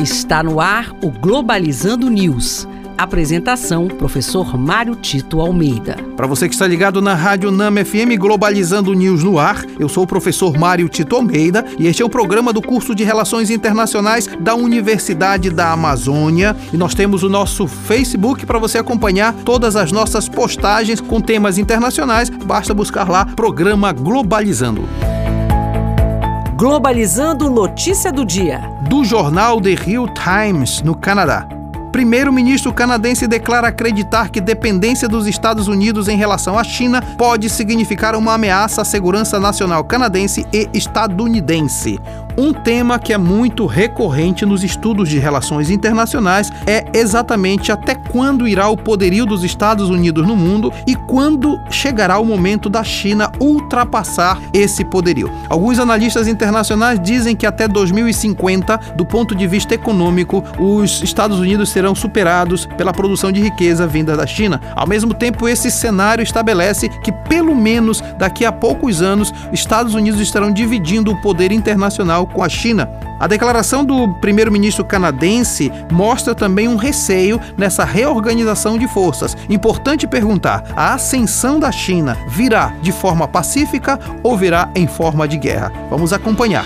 Está no ar o Globalizando News. Apresentação: Professor Mário Tito Almeida. Para você que está ligado na Rádio Nama FM Globalizando News no ar, eu sou o professor Mário Tito Almeida e este é o programa do curso de Relações Internacionais da Universidade da Amazônia. E nós temos o nosso Facebook para você acompanhar todas as nossas postagens com temas internacionais. Basta buscar lá Programa Globalizando. Globalizando notícia do dia. Do jornal The Hill Times, no Canadá. Primeiro-ministro canadense declara acreditar que dependência dos Estados Unidos em relação à China pode significar uma ameaça à segurança nacional canadense e estadunidense. Um tema que é muito recorrente nos estudos de relações internacionais é exatamente até quando irá o poderio dos Estados Unidos no mundo e quando chegará o momento da China ultrapassar esse poderio. Alguns analistas internacionais dizem que até 2050, do ponto de vista econômico, os Estados Unidos serão superados pela produção de riqueza vinda da China. Ao mesmo tempo, esse cenário estabelece que, pelo menos daqui a poucos anos, Estados Unidos estarão dividindo o poder internacional com a China. A declaração do primeiro-ministro canadense mostra também um receio nessa reorganização de forças. Importante perguntar: a ascensão da China virá de forma pacífica ou virá em forma de guerra? Vamos acompanhar.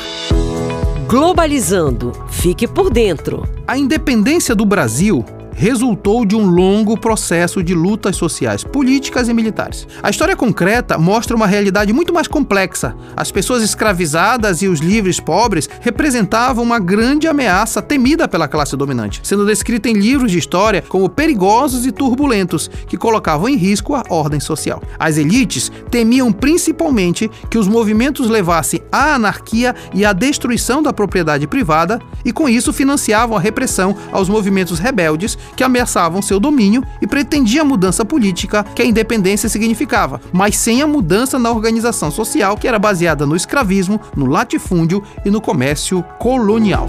Globalizando. Fique por dentro. A independência do Brasil resultou de um longo processo de lutas sociais, políticas e militares. A história concreta mostra uma realidade muito mais complexa. As pessoas escravizadas e os livres pobres representavam uma grande ameaça temida pela classe dominante, sendo descrita em livros de história como perigosos e turbulentos, que colocavam em risco a ordem social. As elites temiam principalmente que os movimentos levassem à anarquia e à destruição da propriedade privada, e com isso financiavam a repressão aos movimentos rebeldes que ameaçavam seu domínio e pretendia a mudança política que a independência significava, mas sem a mudança na organização social que era baseada no escravismo, no latifúndio e no comércio colonial.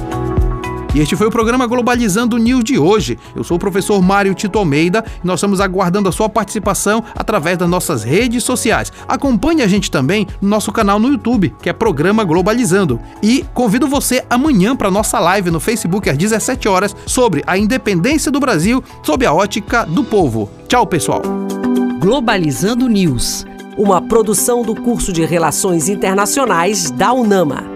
E este foi o programa Globalizando News de hoje. Eu sou o professor Mário Tito Almeida e nós estamos aguardando a sua participação através das nossas redes sociais. Acompanhe a gente também no nosso canal no YouTube, que é Programa Globalizando. E convido você amanhã para nossa live no Facebook às 17 horas sobre a independência do Brasil sob a ótica do povo. Tchau, pessoal. Globalizando News, uma produção do curso de Relações Internacionais da UNAMA.